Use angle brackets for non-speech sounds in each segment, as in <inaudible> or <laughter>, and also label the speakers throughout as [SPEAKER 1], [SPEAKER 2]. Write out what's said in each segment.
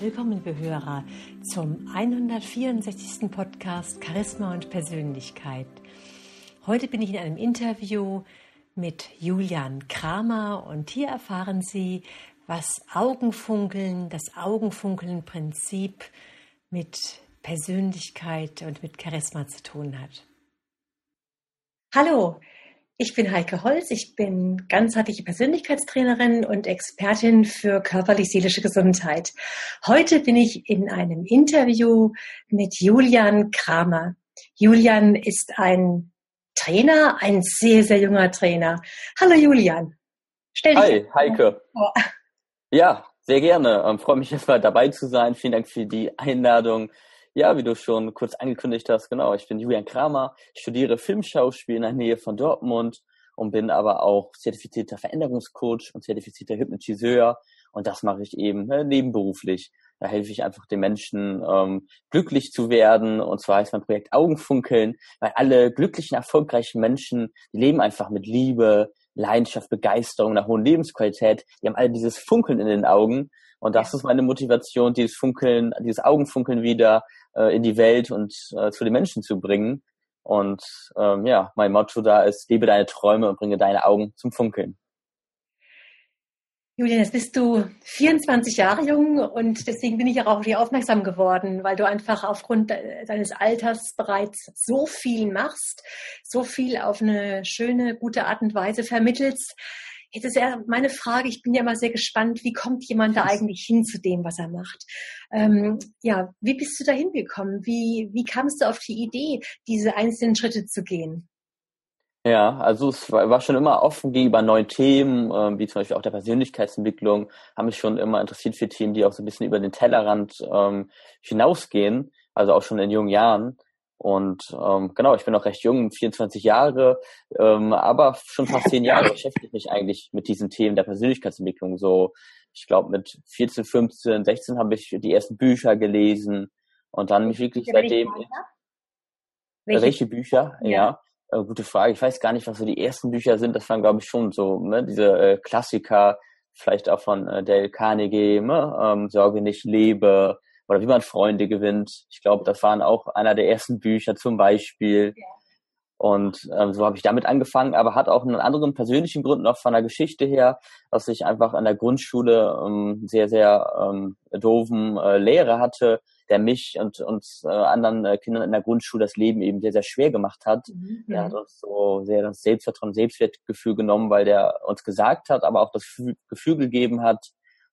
[SPEAKER 1] willkommen, liebe Hörer, zum 164. Podcast Charisma und Persönlichkeit. Heute bin ich in einem Interview mit Julian Kramer und hier erfahren Sie, was Augenfunkeln, das Augenfunkeln-Prinzip mit Persönlichkeit und mit Charisma zu tun hat. Hallo, ich bin Heike Holz, ich bin ganzheitliche Persönlichkeitstrainerin und Expertin für körperlich-seelische Gesundheit. Heute bin ich in einem Interview mit Julian Kramer. Julian ist ein Trainer, ein sehr, sehr junger Trainer. Hallo Julian.
[SPEAKER 2] Stell dich Hi, Heike. Vor. Ja, sehr gerne. Ähm, freue mich erstmal dabei zu sein. Vielen Dank für die Einladung. Ja, wie du schon kurz angekündigt hast, genau, ich bin Julian Kramer, studiere Filmschauspiel in der Nähe von Dortmund und bin aber auch zertifizierter Veränderungscoach und zertifizierter Hypnotiseur und das mache ich eben äh, nebenberuflich. Da helfe ich einfach den Menschen, ähm, glücklich zu werden. Und zwar heißt mein Projekt Augenfunkeln, weil alle glücklichen, erfolgreichen Menschen, die leben einfach mit Liebe, Leidenschaft, Begeisterung, einer hohen Lebensqualität. Die haben alle dieses Funkeln in den Augen. Und das ist meine Motivation, dieses Funkeln, dieses Augenfunkeln wieder äh, in die Welt und äh, zu den Menschen zu bringen. Und ähm, ja, mein Motto da ist, lebe deine Träume und bringe deine Augen zum Funkeln.
[SPEAKER 1] Julian, jetzt bist du 24 Jahre jung und deswegen bin ich auch auf dich aufmerksam geworden, weil du einfach aufgrund deines Alters bereits so viel machst, so viel auf eine schöne, gute Art und Weise vermittelst. Jetzt ist ja meine Frage, ich bin ja immer sehr gespannt, wie kommt jemand da eigentlich hin zu dem, was er macht? Ähm, ja, wie bist du da hingekommen? Wie, wie kamst du auf die Idee, diese einzelnen Schritte zu gehen?
[SPEAKER 2] Ja, also es war schon immer offen gegenüber neuen Themen, äh, wie zum Beispiel auch der Persönlichkeitsentwicklung, haben mich schon immer interessiert für Themen, die auch so ein bisschen über den Tellerrand ähm, hinausgehen, also auch schon in jungen Jahren. Und ähm, genau, ich bin auch recht jung, 24 Jahre, ähm, aber schon fast zehn Jahre <laughs> beschäftige ich mich eigentlich mit diesen Themen der Persönlichkeitsentwicklung. So, ich glaube, mit 14, 15, 16 habe ich die ersten Bücher gelesen und dann mich wirklich seitdem. Welche, welche Bücher? ja. ja äh, gute Frage. Ich weiß gar nicht, was so die ersten Bücher sind. Das waren, glaube ich, schon so ne, diese äh, Klassiker, vielleicht auch von äh, Dale Carnegie, ne? ähm, Sorge nicht, lebe oder wie man Freunde gewinnt. Ich glaube, das waren auch einer der ersten Bücher zum Beispiel. Ja. Und ähm, so habe ich damit angefangen, aber hat auch einen anderen persönlichen Grund noch von der Geschichte her, dass ich einfach an der Grundschule ähm, sehr, sehr ähm, doofen äh, Lehrer hatte, der mich und uns äh, anderen äh, Kindern in der Grundschule das Leben eben sehr, sehr schwer gemacht hat. Mhm. Der hat uns so sehr das Selbstvertrauen, Selbstwertgefühl genommen, weil der uns gesagt hat, aber auch das Gefühl gegeben hat,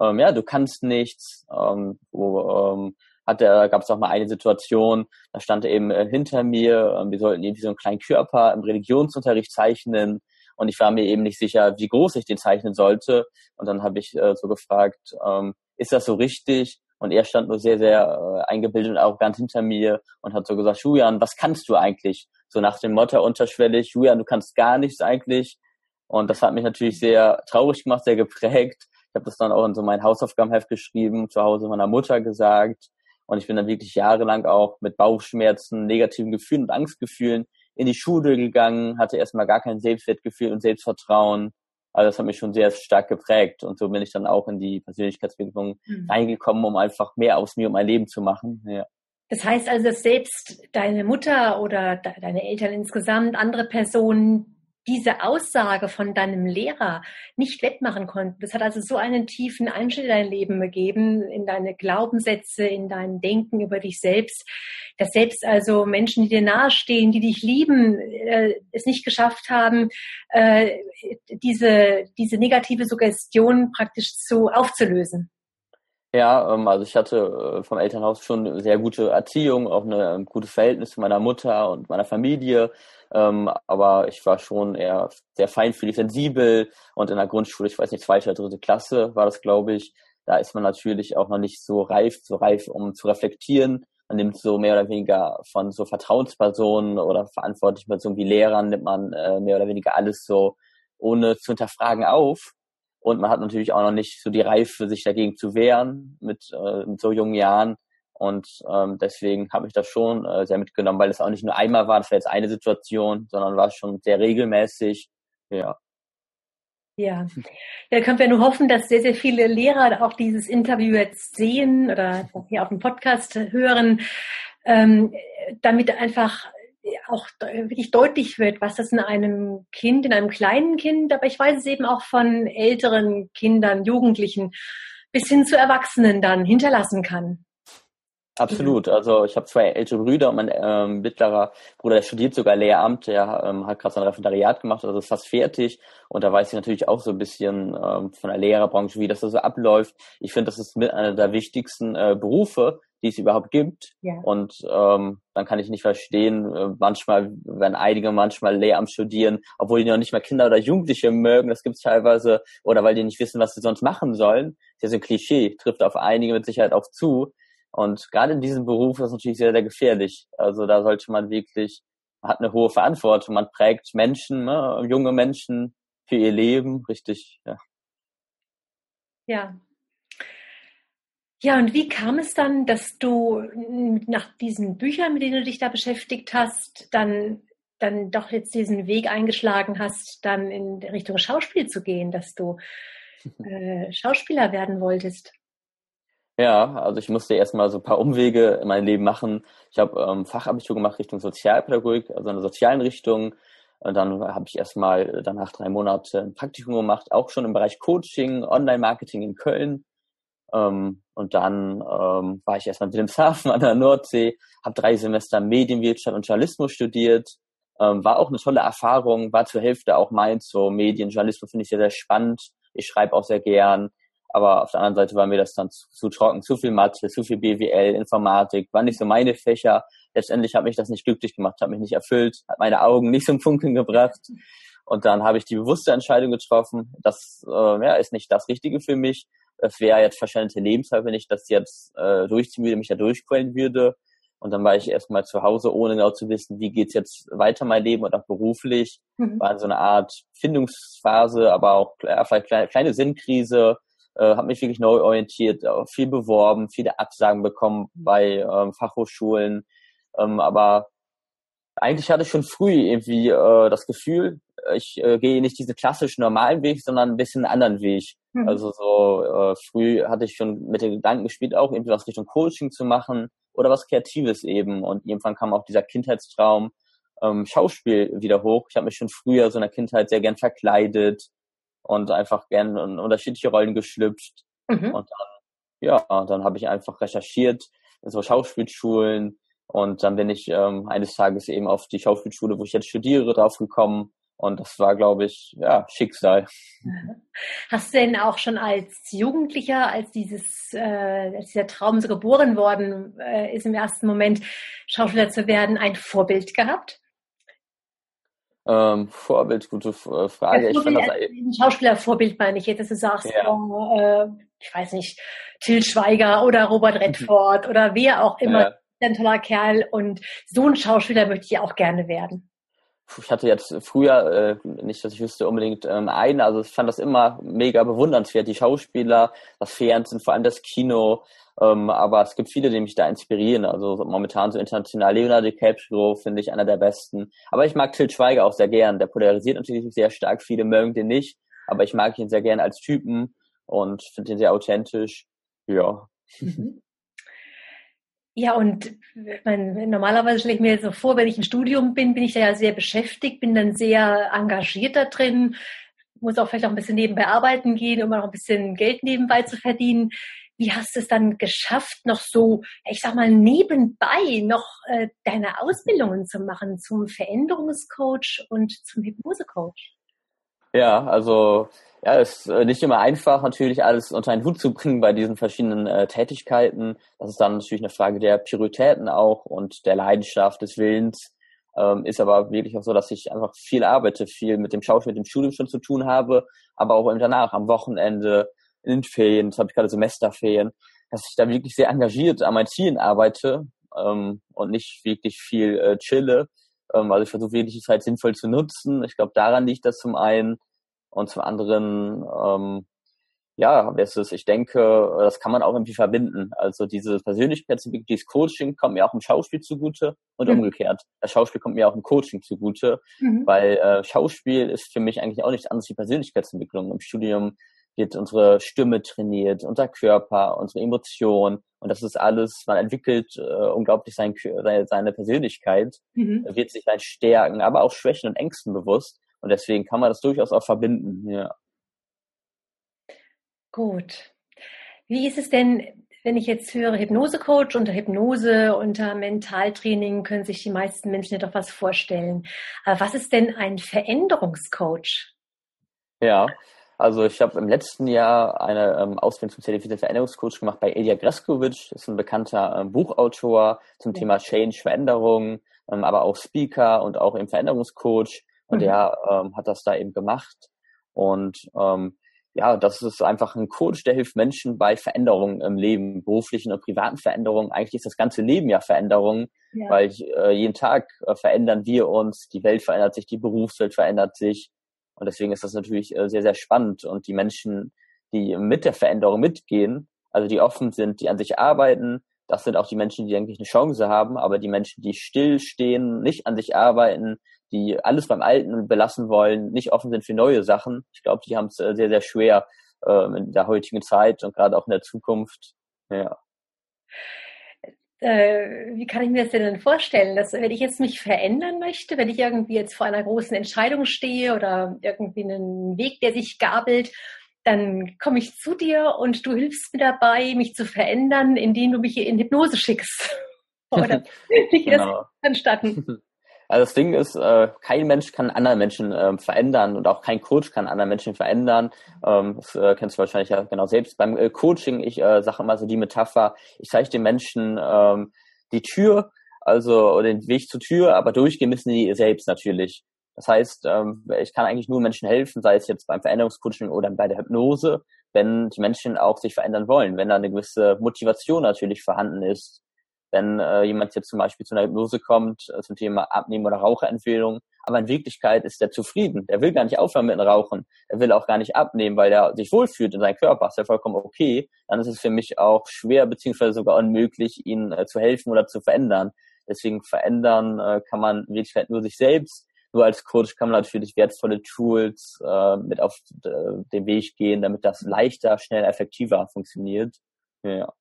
[SPEAKER 2] ähm, ja, du kannst nichts. Ähm, wo, ähm, hat er, gab es auch mal eine Situation, da stand er eben äh, hinter mir, äh, wir sollten irgendwie so einen kleinen Körper im Religionsunterricht zeichnen und ich war mir eben nicht sicher, wie groß ich den zeichnen sollte. Und dann habe ich äh, so gefragt, ähm, ist das so richtig? Und er stand nur sehr, sehr äh, eingebildet und arrogant hinter mir und hat so gesagt, Julian, was kannst du eigentlich? So nach dem Motto unterschwellig, Julian, du kannst gar nichts eigentlich. Und das hat mich natürlich sehr traurig gemacht, sehr geprägt. Ich habe das dann auch in so mein Hausaufgabenheft geschrieben, zu Hause meiner Mutter gesagt. Und ich bin dann wirklich jahrelang auch mit Bauchschmerzen, negativen Gefühlen und Angstgefühlen in die Schule gegangen, hatte erstmal gar kein Selbstwertgefühl und Selbstvertrauen also das hat mich schon sehr stark geprägt und so bin ich dann auch in die Persönlichkeitsentwicklung mhm. reingekommen, um einfach mehr aus mir und mein Leben zu machen. Ja.
[SPEAKER 1] Das heißt also, dass selbst deine Mutter oder deine Eltern insgesamt, andere Personen diese Aussage von deinem Lehrer nicht wettmachen konnten. Das hat also so einen tiefen Einschnitt in dein Leben gegeben, in deine Glaubenssätze, in dein Denken über dich selbst, dass selbst also Menschen, die dir nahestehen, die dich lieben, äh, es nicht geschafft haben, äh, diese, diese negative Suggestion praktisch zu aufzulösen.
[SPEAKER 2] Ja, ähm, also ich hatte äh, vom Elternhaus schon sehr gute Erziehung, auch ein ähm, gutes Verhältnis zu meiner Mutter und meiner Familie. Ähm, aber ich war schon eher sehr feinfühlig, sensibel und in der Grundschule, ich weiß nicht, zweite oder dritte Klasse war das, glaube ich. Da ist man natürlich auch noch nicht so reif, so reif, um zu reflektieren. Man nimmt so mehr oder weniger von so Vertrauenspersonen oder verantwortlichen Personen wie Lehrern, nimmt man äh, mehr oder weniger alles so ohne zu hinterfragen auf. Und man hat natürlich auch noch nicht so die Reife, sich dagegen zu wehren mit, äh, mit so jungen Jahren. Und ähm, deswegen habe ich das schon äh, sehr mitgenommen, weil es auch nicht nur einmal war, das war jetzt eine Situation, sondern war schon sehr regelmäßig.
[SPEAKER 1] Ja. Ja. da können wir nur hoffen, dass sehr, sehr viele Lehrer auch dieses Interview jetzt sehen oder hier auf dem Podcast hören, ähm, damit einfach auch wirklich deutlich wird, was das in einem Kind, in einem kleinen Kind, aber ich weiß es eben auch von älteren Kindern, Jugendlichen bis hin zu Erwachsenen dann hinterlassen kann.
[SPEAKER 2] Absolut. Also ich habe zwei ältere Brüder und mein ähm, mittlerer Bruder, der studiert sogar Lehramt, der ähm, hat gerade sein Referendariat gemacht, also ist fast fertig. Und da weiß ich natürlich auch so ein bisschen ähm, von der Lehrerbranche, wie das so abläuft. Ich finde, das ist mit einer der wichtigsten äh, Berufe, die es überhaupt gibt. Ja. Und ähm, dann kann ich nicht verstehen, äh, manchmal, wenn einige manchmal Lehramt studieren, obwohl die noch nicht mal Kinder oder Jugendliche mögen, das gibt's teilweise, oder weil die nicht wissen, was sie sonst machen sollen. Das ist ein Klischee, trifft auf einige mit Sicherheit auch zu. Und gerade in diesem Beruf ist es natürlich sehr, sehr gefährlich. Also da sollte man wirklich, man hat eine hohe Verantwortung. Man prägt Menschen, ne, junge Menschen für ihr Leben, richtig, ja.
[SPEAKER 1] Ja. Ja, und wie kam es dann, dass du nach diesen Büchern, mit denen du dich da beschäftigt hast, dann, dann doch jetzt diesen Weg eingeschlagen hast, dann in Richtung Schauspiel zu gehen, dass du <laughs> äh, Schauspieler werden wolltest?
[SPEAKER 2] Ja, also ich musste erstmal so ein paar Umwege in meinem Leben machen. Ich habe ähm, Fachabitur gemacht Richtung Sozialpädagogik, also in der sozialen Richtung. Und dann habe ich erstmal danach drei Monate ein Praktikum gemacht, auch schon im Bereich Coaching, Online-Marketing in Köln. Ähm, und dann ähm, war ich erstmal in Wilhelmshaven an der Nordsee, habe drei Semester Medienwirtschaft und Journalismus studiert. Ähm, war auch eine tolle Erfahrung, war zur Hälfte auch meins, so Medien, Journalismus finde ich sehr, sehr spannend. Ich schreibe auch sehr gern. Aber auf der anderen Seite war mir das dann zu, zu trocken, zu viel Mathe, zu viel BWL, Informatik, war nicht so meine Fächer. Letztendlich hat mich das nicht glücklich gemacht, hat mich nicht erfüllt, hat meine Augen nicht zum Funkeln gebracht. Und dann habe ich die bewusste Entscheidung getroffen, das äh, ja, ist nicht das Richtige für mich. Es wäre jetzt verschwendete Lebenszeit, wenn ich das jetzt äh, durchziehen würde, mich da durchquellen würde. Und dann war ich erstmal zu Hause, ohne genau zu wissen, wie geht's jetzt weiter mein Leben und auch beruflich. Mhm. War in so einer Art Findungsphase, aber auch ja, vielleicht kleine, kleine Sinnkrise äh, habe mich wirklich neu orientiert, viel beworben, viele Absagen bekommen bei ähm, Fachhochschulen, ähm, aber eigentlich hatte ich schon früh irgendwie äh, das Gefühl, ich äh, gehe nicht diesen klassischen normalen Weg, sondern ein bisschen einen anderen Weg. Mhm. Also so äh, früh hatte ich schon mit den Gedanken gespielt, auch irgendwie was Richtung Coaching zu machen oder was Kreatives eben. Und irgendwann kam auch dieser Kindheitstraum ähm, Schauspiel wieder hoch. Ich habe mich schon früher so in der Kindheit sehr gern verkleidet, und einfach gern in unterschiedliche Rollen geschlüpft. Mhm. Und dann, ja, dann habe ich einfach recherchiert in so Schauspielschulen und dann bin ich ähm, eines Tages eben auf die Schauspielschule, wo ich jetzt studiere, draufgekommen. Und das war, glaube ich, ja, Schicksal. <laughs>
[SPEAKER 1] Hast du denn auch schon als Jugendlicher, als dieses, äh, als dieser Traum so geboren worden äh, ist im ersten Moment, Schauspieler zu werden, ein Vorbild gehabt?
[SPEAKER 2] Ähm, Vorbild, gute äh, Frage.
[SPEAKER 1] Ja, Vorbild, ich das, ein Schauspielervorbild meine ich jetzt, dass du sagst, ja. oh, äh, ich weiß nicht, Till Schweiger oder Robert Redford oder wer auch immer, ja. ein toller Kerl und so ein Schauspieler möchte ich auch gerne werden.
[SPEAKER 2] Ich hatte jetzt früher, äh, nicht, dass ich wüsste, unbedingt ähm, einen, also ich fand das immer mega bewundernswert, die Schauspieler, das Fernsehen, vor allem das Kino, ähm, aber es gibt viele, die mich da inspirieren. Also momentan so international Leonardo DiCaprio finde ich einer der besten. Aber ich mag Till Schweiger auch sehr gern. Der polarisiert natürlich sehr stark. Viele mögen den nicht, aber ich mag ihn sehr gern als Typen und finde ihn sehr authentisch. Ja.
[SPEAKER 1] Mhm. Ja, und mein, normalerweise stelle ich mir so vor, wenn ich im Studium bin, bin ich da ja sehr beschäftigt, bin dann sehr engagiert da drin, muss auch vielleicht auch ein bisschen nebenbei arbeiten gehen, um auch ein bisschen Geld nebenbei zu verdienen wie hast du es dann geschafft, noch so, ich sag mal, nebenbei noch äh, deine Ausbildungen zu machen zum Veränderungscoach und zum Hypnosecoach?
[SPEAKER 2] Ja, also ja, ist äh, nicht immer einfach, natürlich alles unter einen Hut zu bringen bei diesen verschiedenen äh, Tätigkeiten. Das ist dann natürlich eine Frage der Prioritäten auch und der Leidenschaft, des Willens. Ähm, ist aber wirklich auch so, dass ich einfach viel arbeite, viel mit dem Schauspiel, mit dem Studium schon zu tun habe, aber auch danach, am Wochenende, in den Ferien, das habe ich gerade Semesterferien, dass ich da wirklich sehr engagiert an meinen Zielen arbeite ähm, und nicht wirklich viel äh, chille. Ähm, also ich versuche wirklich die Zeit sinnvoll zu nutzen. Ich glaube, daran liegt das zum einen und zum anderen, ähm, ja, es, ich denke, das kann man auch irgendwie verbinden. Also diese Persönlichkeitsentwicklung, dieses Coaching kommt mir auch im Schauspiel zugute und mhm. umgekehrt. Das Schauspiel kommt mir auch im Coaching zugute, mhm. weil äh, Schauspiel ist für mich eigentlich auch nichts anderes wie Persönlichkeitsentwicklung. Im Studium wird unsere Stimme trainiert, unser Körper, unsere Emotionen und das ist alles, man entwickelt äh, unglaublich sein, seine, seine Persönlichkeit, mhm. wird sich seinen Stärken, aber auch Schwächen und Ängsten bewusst und deswegen kann man das durchaus auch verbinden, ja.
[SPEAKER 1] Gut. Wie ist es denn, wenn ich jetzt höre Hypnosecoach unter Hypnose, unter Mentaltraining, können sich die meisten Menschen ja doch was vorstellen. Aber was ist denn ein Veränderungscoach?
[SPEAKER 2] Ja, also ich habe im letzten Jahr eine ähm, Ausbildung zum zertifizierten Veränderungscoach gemacht bei Ilya Greskovic. Das ist ein bekannter ähm, Buchautor zum ja. Thema Change, Veränderung, ähm, aber auch Speaker und auch im Veränderungscoach. Und mhm. der ähm, hat das da eben gemacht. Und ähm, ja, das ist einfach ein Coach, der hilft Menschen bei Veränderungen im Leben, beruflichen und privaten Veränderungen. Eigentlich ist das ganze Leben ja Veränderungen, ja. weil äh, jeden Tag äh, verändern wir uns, die Welt verändert sich, die Berufswelt verändert sich. Und deswegen ist das natürlich äh, sehr, sehr spannend. Und die Menschen, die mit der Veränderung mitgehen, also die offen sind, die an sich arbeiten, das sind auch die Menschen, die eigentlich eine Chance haben, aber die Menschen, die stillstehen, nicht an sich arbeiten, die alles beim Alten belassen wollen, nicht offen sind für neue Sachen. Ich glaube, die haben es äh, sehr, sehr schwer äh, in der heutigen Zeit und gerade auch in der Zukunft. Ja.
[SPEAKER 1] Äh, wie kann ich mir das denn vorstellen, dass wenn ich jetzt mich verändern möchte, wenn ich irgendwie jetzt vor einer großen Entscheidung stehe oder irgendwie einen Weg, der sich gabelt, dann komme ich zu dir und du hilfst mir dabei, mich zu verändern, indem du mich in Hypnose schickst. <laughs> Oder <laughs> wie geht genau. das anstatten? <laughs>
[SPEAKER 2] Also das Ding ist, äh, kein Mensch kann anderen Menschen äh, verändern und auch kein Coach kann anderen Menschen verändern. Ähm, das äh, kennst du wahrscheinlich ja genau selbst. Beim äh, Coaching, ich äh, sage immer so die Metapher, ich zeige den Menschen ähm, die Tür, also den Weg zur Tür, aber durchgehen müssen die selbst natürlich. Das heißt, ähm, ich kann eigentlich nur Menschen helfen, sei es jetzt beim Veränderungscoaching oder bei der Hypnose, wenn die Menschen auch sich verändern wollen, wenn da eine gewisse Motivation natürlich vorhanden ist wenn äh, jemand jetzt zum Beispiel zu einer Hypnose kommt, äh, zum Thema Abnehmen oder Raucherempfehlung, aber in Wirklichkeit ist er zufrieden. Der will gar nicht aufhören mit dem Rauchen. Er will auch gar nicht abnehmen, weil er sich wohlfühlt in seinem Körper. ist ja vollkommen okay. Dann ist es für mich auch schwer beziehungsweise sogar unmöglich, ihn äh, zu helfen oder zu verändern. Deswegen verändern äh, kann man in Wirklichkeit nur sich selbst. Nur als Coach kann man natürlich wertvolle Tools äh, mit auf den Weg gehen, damit das leichter, schnell, effektiver funktioniert. Ja.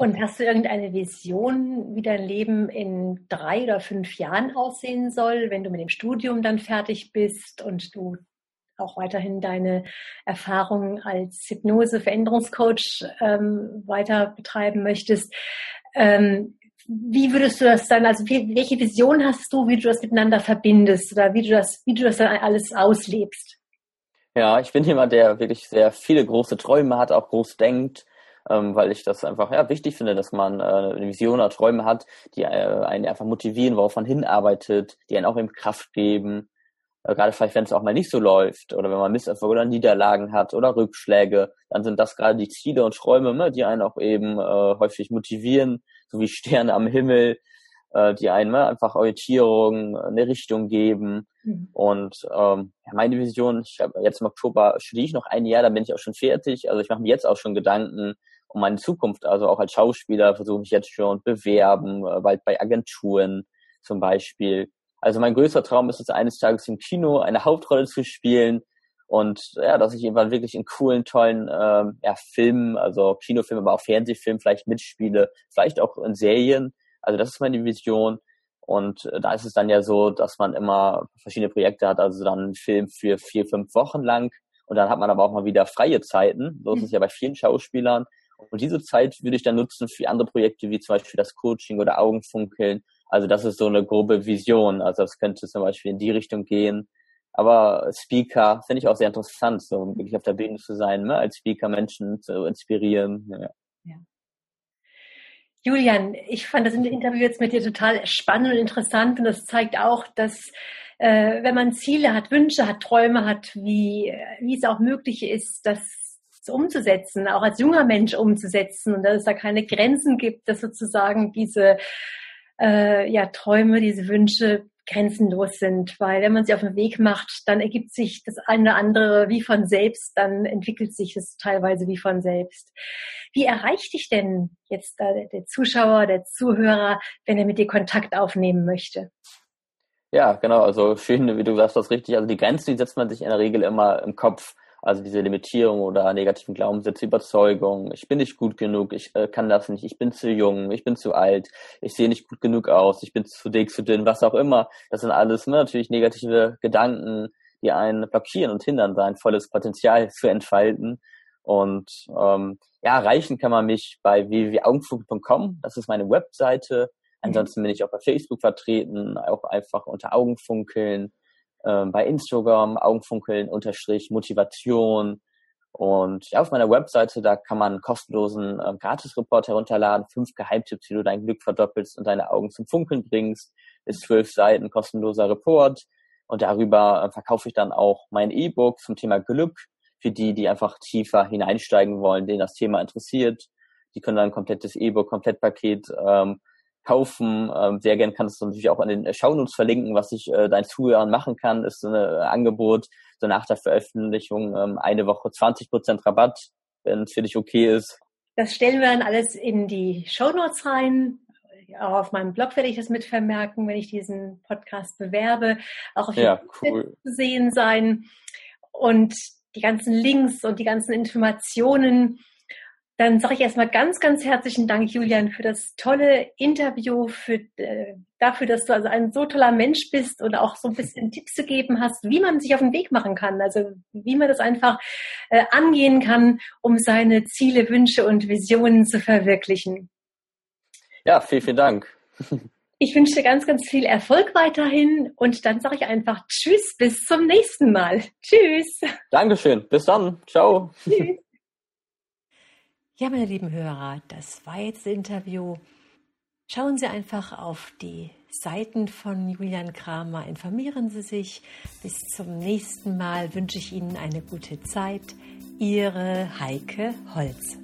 [SPEAKER 1] Und hast du irgendeine Vision, wie dein Leben in drei oder fünf Jahren aussehen soll, wenn du mit dem Studium dann fertig bist und du auch weiterhin deine Erfahrungen als Hypnose-Veränderungscoach ähm, weiter betreiben möchtest? Ähm, wie würdest du das dann, also welche Vision hast du, wie du das miteinander verbindest oder wie du das, wie du das dann alles auslebst?
[SPEAKER 2] Ja, ich bin jemand, der wirklich sehr viele große Träume hat, auch groß denkt ähm, weil ich das einfach ja wichtig finde, dass man äh, eine Vision oder Träume hat, die äh, einen einfach motivieren, worauf man hinarbeitet, die einen auch eben Kraft geben. Äh, gerade vielleicht, wenn es auch mal nicht so läuft oder wenn man Misserfolge oder Niederlagen hat oder Rückschläge, dann sind das gerade die Ziele und Träume, ne, die einen auch eben äh, häufig motivieren, so wie <laughs> Sterne am Himmel, äh, die einem ne, einfach Orientierung, eine Richtung geben. Mhm. Und ähm, meine Vision, ich habe jetzt im Oktober studiere ich noch ein Jahr, dann bin ich auch schon fertig. Also ich mache mir jetzt auch schon Gedanken um meine Zukunft. Also auch als Schauspieler versuche ich jetzt schon bewerben, äh, bald bei Agenturen zum Beispiel. Also mein größter Traum ist es eines Tages im Kino eine Hauptrolle zu spielen und ja, dass ich irgendwann wirklich in coolen, tollen ähm, ja, Filmen, also Kinofilmen, aber auch Fernsehfilmen vielleicht mitspiele, vielleicht auch in Serien. Also das ist meine Vision. Und äh, da ist es dann ja so, dass man immer verschiedene Projekte hat, also dann einen Film für vier, fünf Wochen lang. Und dann hat man aber auch mal wieder freie Zeiten. So ist es ja bei vielen Schauspielern. Und diese Zeit würde ich dann nutzen für andere Projekte, wie zum Beispiel das Coaching oder Augenfunkeln. Also das ist so eine grobe Vision. Also das könnte zum Beispiel in die Richtung gehen. Aber Speaker finde ich auch sehr interessant, so wirklich auf der Bühne zu sein, ne? als Speaker Menschen zu inspirieren. Ja.
[SPEAKER 1] Julian, ich fand das Interview jetzt mit dir total spannend und interessant und das zeigt auch, dass äh, wenn man Ziele hat, Wünsche hat, Träume hat, wie, wie es auch möglich ist, das umzusetzen, auch als junger Mensch umzusetzen und dass es da keine Grenzen gibt, dass sozusagen diese äh, ja, Träume, diese Wünsche grenzenlos sind, weil wenn man sie auf den Weg macht, dann ergibt sich das eine oder andere wie von selbst, dann entwickelt sich es teilweise wie von selbst. Wie erreicht dich denn jetzt der Zuschauer, der Zuhörer, wenn er mit dir Kontakt aufnehmen möchte?
[SPEAKER 2] Ja, genau, also schön, wie du sagst, das richtig. Also die Grenzen, die setzt man sich in der Regel immer im Kopf. Also diese Limitierung oder negativen Glaubenssätze, Überzeugung, ich bin nicht gut genug, ich äh, kann das nicht, ich bin zu jung, ich bin zu alt, ich sehe nicht gut genug aus, ich bin zu dick, zu dünn, was auch immer. Das sind alles ne, natürlich negative Gedanken, die einen blockieren und hindern, sein volles Potenzial zu entfalten. Und ähm, ja, erreichen kann man mich bei www.augenfunk.com. Das ist meine Webseite. Ansonsten bin ich auch bei Facebook vertreten, auch einfach unter Augenfunkeln ähm, bei Instagram, Augenfunkeln, Unterstrich, Motivation. Und ja, auf meiner Webseite, da kann man einen kostenlosen ähm, Gratis-Report herunterladen, fünf Geheimtipps, wie du dein Glück verdoppelst und deine Augen zum Funkeln bringst. Ist zwölf Seiten kostenloser Report. Und darüber äh, verkaufe ich dann auch mein E-Book zum Thema Glück für die, die einfach tiefer hineinsteigen wollen, denen das Thema interessiert. Die können dann ein komplettes E-Book, Komplettpaket ähm, kaufen. Ähm, sehr gern kannst du natürlich auch an den Shownotes verlinken, was ich äh, deinen Zuhörern machen kann, ist so ein äh, Angebot, so nach der Veröffentlichung ähm, eine Woche 20% Rabatt, wenn es für dich okay ist.
[SPEAKER 1] Das stellen wir dann alles in die Shownotes rein. Auch auf meinem Blog werde ich das mit vermerken, wenn ich diesen Podcast bewerbe. Auch auf ja, cool. zu sehen sein. Und die ganzen Links und die ganzen Informationen dann sage ich erstmal ganz, ganz herzlichen Dank, Julian, für das tolle Interview, für, äh, dafür, dass du also ein so toller Mensch bist und auch so ein bisschen Tipps gegeben hast, wie man sich auf den Weg machen kann. Also wie man das einfach äh, angehen kann, um seine Ziele, Wünsche und Visionen zu verwirklichen.
[SPEAKER 2] Ja, vielen, vielen Dank.
[SPEAKER 1] Ich wünsche dir ganz, ganz viel Erfolg weiterhin und dann sage ich einfach Tschüss, bis zum nächsten Mal. Tschüss.
[SPEAKER 2] Dankeschön. Bis dann. Ciao. Tschüss.
[SPEAKER 1] Ja, meine lieben Hörer, das war jetzt das Interview. Schauen Sie einfach auf die Seiten von Julian Kramer, informieren Sie sich. Bis zum nächsten Mal wünsche ich Ihnen eine gute Zeit. Ihre Heike Holz.